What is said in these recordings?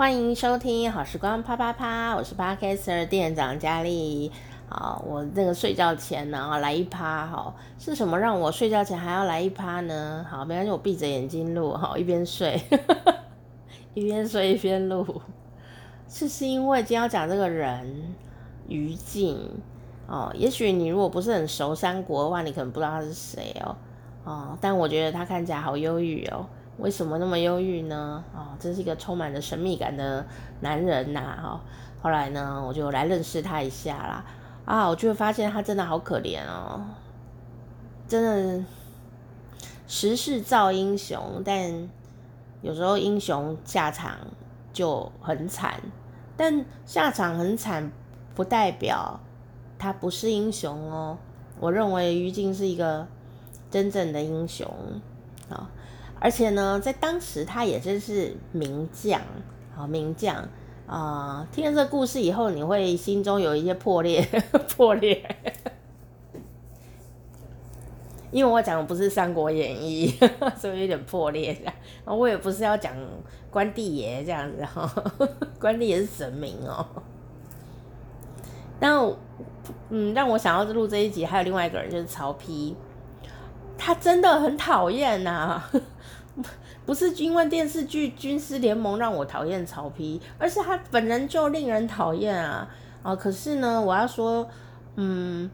欢迎收听好时光啪啪啪，我是 Podcaster 店长佳丽。好，我那个睡觉前呢，来一趴，好，是什么让我睡觉前还要来一趴呢？好，没关系，我闭着眼睛录，好，一边睡，一边睡一边录。是是因为今天要讲这个人于静哦，也许你如果不是很熟三国的话，你可能不知道他是谁哦，哦，但我觉得他看起来好忧郁哦。为什么那么忧郁呢？哦，这是一个充满着神秘感的男人呐！哈，后来呢，我就来认识他一下啦。啊，我就会发现他真的好可怜哦，真的时势造英雄，但有时候英雄下场就很惨。但下场很惨，不代表他不是英雄哦。我认为于静是一个真正的英雄啊。而且呢，在当时他也真是名将，好名将啊、呃！听了这故事以后，你会心中有一些破裂，破裂，因为我讲的不是《三国演义》，所以有点破裂。我也不是要讲关帝爷这样子哈，关帝爷是神明哦。但嗯，让我想要录这一集，还有另外一个人就是曹丕，他真的很讨厌呐。不是因为电视剧《军师联盟》让我讨厌曹丕，而是他本人就令人讨厌啊！啊，可是呢，我要说，嗯，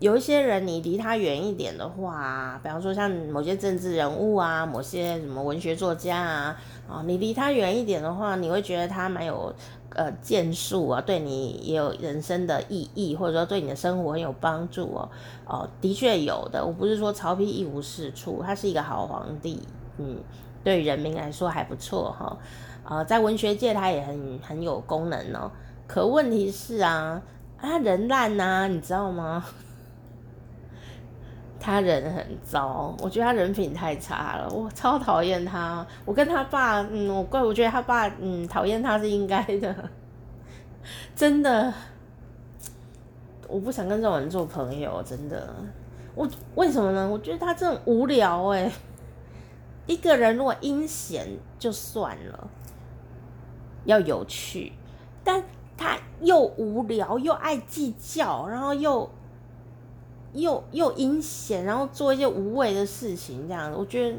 有一些人你离他远一点的话，比方说像某些政治人物啊，某些什么文学作家啊，啊，你离他远一点的话，你会觉得他蛮有呃建树啊，对你也有人生的意义，或者说对你的生活很有帮助哦。哦，的确有的，我不是说曹丕一无是处，他是一个好皇帝。嗯，对人民来说还不错哈，啊、在文学界他也很很有功能哦。可问题是啊，他人烂呐、你知道吗？他人很糟，我觉得他人品太差了，我超讨厌他。我跟他爸，嗯，我怪我觉得他爸，嗯，讨厌他是应该的，真的，我不想跟这种人做朋友，真的。我为什么呢？我觉得他真的很无聊哎。一个人如果阴险就算了，要有趣，但他又无聊又爱计较，然后又又又阴险，然后做一些无谓的事情，这样子，我觉得，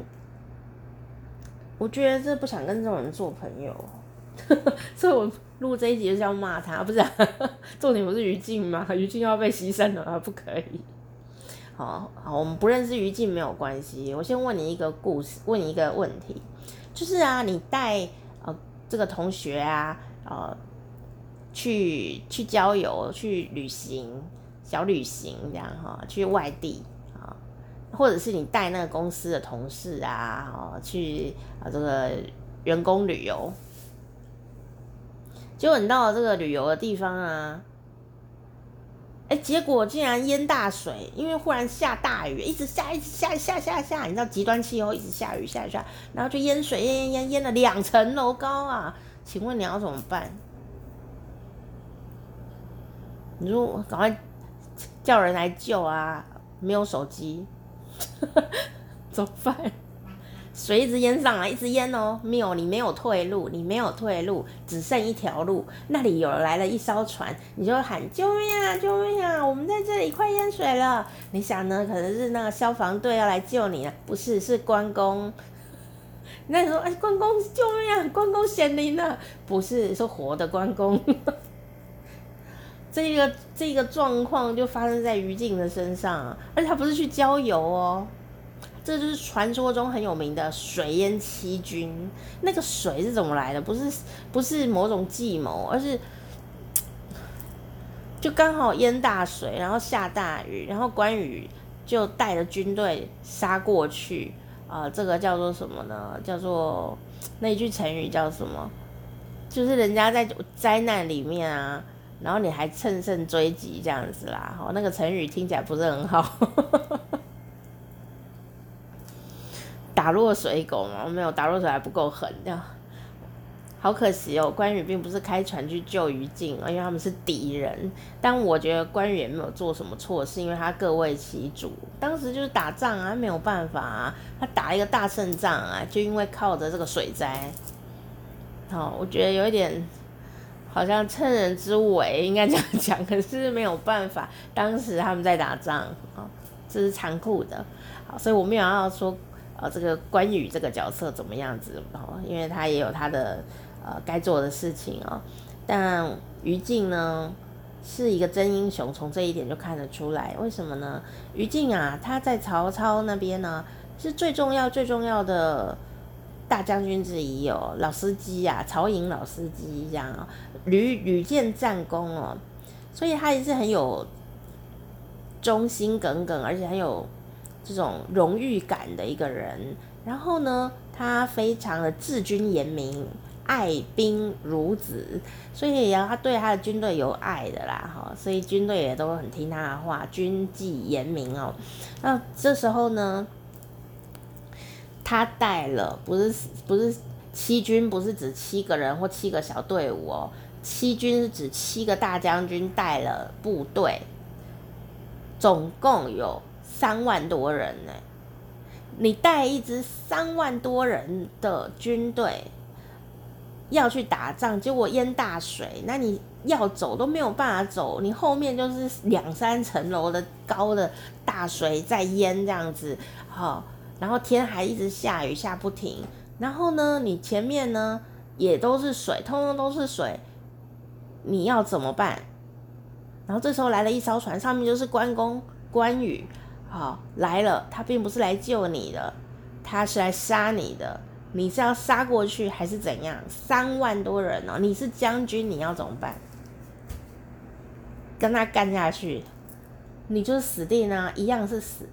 我觉得这不想跟这种人做朋友，所以我录这一集就是要骂他，不是、重点不是于静吗？于静要被牺牲了，不可以。好好，我们不认识于静没有关系。我先问你一个故事，问你一个问题，就是啊，你带呃这个同学啊，呃去去郊游、去旅行、小旅行这样哈，去外地啊，或者是你带那个公司的同事啊，哦去啊这个员工旅游，结果你到了这个旅游的地方啊。哎，结果竟然淹大水，因为忽然下大雨，一直下，一直下，下下下，你知道极端气候，一直下雨，下下，然后就淹水，淹淹淹淹了两层楼高啊！请问你要怎么办？你说赶快叫人来救啊！没有手机，怎么办？水一直淹上来，一直淹哦，没有，你没有退路，你没有退路，只剩一条路。那里有来了一艘船，你就喊救命啊，救命啊！我们在这里快淹水了。你想呢？可能是那个消防队要来救你了，不是，是关公。那你说，哎，关公救命啊！关公显灵了，不是，是活的关公。这个这个状况就发生在于静的身上，而且他不是去郊游哦。这就是传说中很有名的水淹七军。那个水是怎么来的？不是不是某种计谋，而是就刚好淹大水，然后下大雨，然后关羽就带着军队杀过去。啊、呃，这个叫做什么呢？叫做那一句成语叫什么？就是人家在灾难里面啊，然后你还乘胜追击这样子啦。好，那个成语听起来不是很好。打落水狗吗？没有，打落水还不够狠，的好可惜哦。关羽并不是开船去救于静，因为他们是敌人。但我觉得关羽也没有做什么错事，因为他各为其主。当时就是打仗啊，没有办法啊，他打一个大胜仗啊，就因为靠着这个水灾。好，我觉得有一点好像趁人之危，应该这样讲。可是没有办法，当时他们在打仗啊，这是残酷的。好，所以我没有要说呃这个关羽这个角色怎么样子哦，因为他也有他的呃该做的事情哦。但于禁呢是一个真英雄，从这一点就看得出来。为什么呢？于禁啊，他在曹操那边呢是最重要最重要的。大将军之一哦，老司机呀，曹营老司机这样啊，屡屡建战功哦，所以他也是很有忠心耿耿，而且很有这种荣誉感的一个人。然后呢，他非常的治军严明，爱兵如子，所以也要他对他的军队有爱的啦哈，所以军队也都很听他的话，军纪严明哦。那这时候呢？他带了不是不是七军，不是指七个人或七个小队伍哦，七军是指七个大将军带了部队，总共有三万多人呢。你带一支三万多人的军队要去打仗，结果淹大水，那你要走都没有办法走，你后面就是两三层楼的高的大水在淹这样子，好。然后天还一直下雨下不停，然后呢，你前面呢也都是水，通通都是水，你要怎么办？然后这时候来了一艘船，上面就是关公关羽，好来了，他并不是来救你的，他是来杀你的，你是要杀过去还是怎样？三万多人哦，你是将军，你要怎么办？跟他干下去，你就死定啊，一样是死。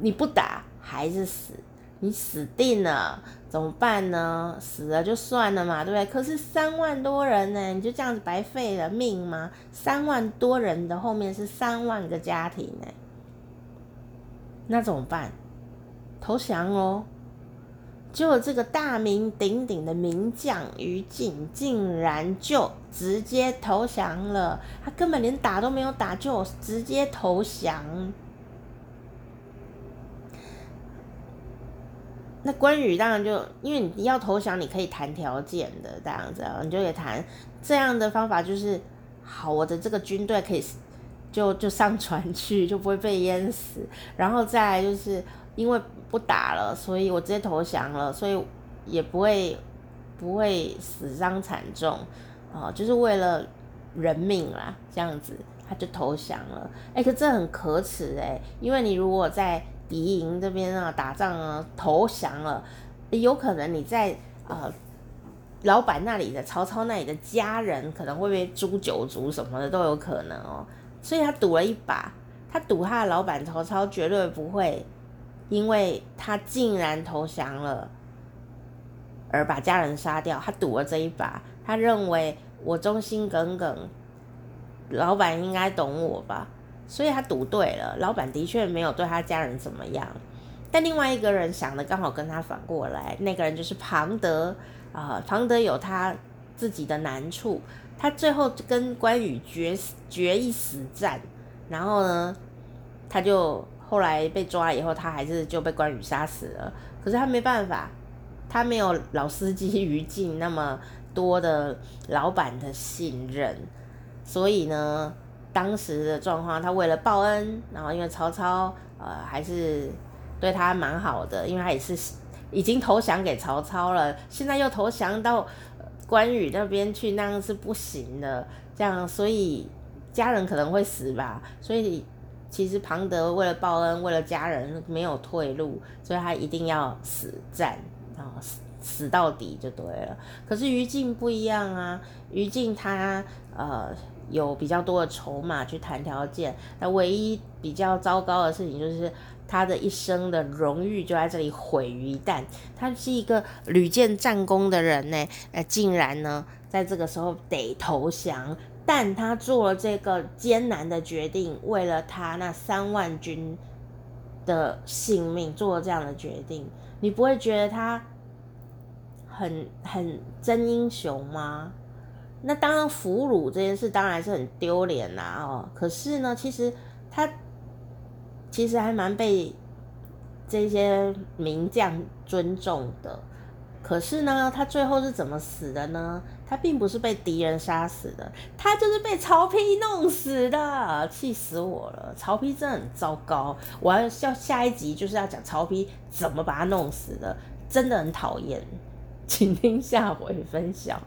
你不打还是死，你死定了，怎么办呢？死了就算了嘛，对不对？可是三万多人呢，你就这样子白费了命吗？三万多人的后面是三万个家庭呢，那怎么办？投降哦！就这个大名鼎鼎的名将于禁，竟然就直接投降了，他根本连打都没有打，就直接投降。那关羽当然就，因为你要投降，你可以谈条件的这样子，你就可以谈这样的方法，就是好，我的这个军队可以就就上船去，就不会被淹死。然后再来就是因为不打了，所以我直接投降了，所以也不会不会死伤惨重啊，就是为了人命啦，这样子他就投降了。哎、可这很可耻哎、因为你如果在敌营这边啊，打仗啊，投降了，有可能你在呃老板那里的曹操那里的家人可能会被诛九族什么的都有可能哦，所以他赌了一把，他赌他的老板曹操绝对不会因为他竟然投降了而把家人杀掉，他赌了这一把，他认为我忠心耿耿，老板应该懂我吧。所以他赌对了，老板的确没有对他家人怎么样，但另外一个人想的刚好跟他反过来，那个人就是庞德啊、庞德有他自己的难处，他最后跟关羽决决一死战，然后呢，他就后来被抓以后，他还是就被关羽杀死了，可是他没办法，他没有老司机于禁那么多的老板的信任，所以呢。当时的状况，他为了报恩，然后因为曹操呃还是对他蛮好的，因为他也是已经投降给曹操了，现在又投降到关羽那边去，那样是不行的。这样，所以家人可能会死吧。所以其实庞德为了报恩，为了家人没有退路，所以他一定要死战，然后死死到底就对了。可是于禁不一样啊，于禁他呃。有比较多的筹码去谈条件，那唯一比较糟糕的事情就是他的一生的荣誉就在这里毁于一旦。他是一个屡建战功的人呢，呃，竟然呢在这个时候得投降，但他做了这个艰难的决定，为了他那三万军的性命做了这样的决定，你不会觉得他很很真英雄吗？那当然，俘虏这件事当然是很丢脸啦，哦，可是呢，其实他其实还蛮被这些名将尊重的，可是呢，他最后是怎么死的呢？他并不是被敌人杀死的，他就是被曹丕弄死的，气死我了！曹丕真的很糟糕，我要下下一集就是要讲曹丕怎么把他弄死的，真的很讨厌，请听下回分晓。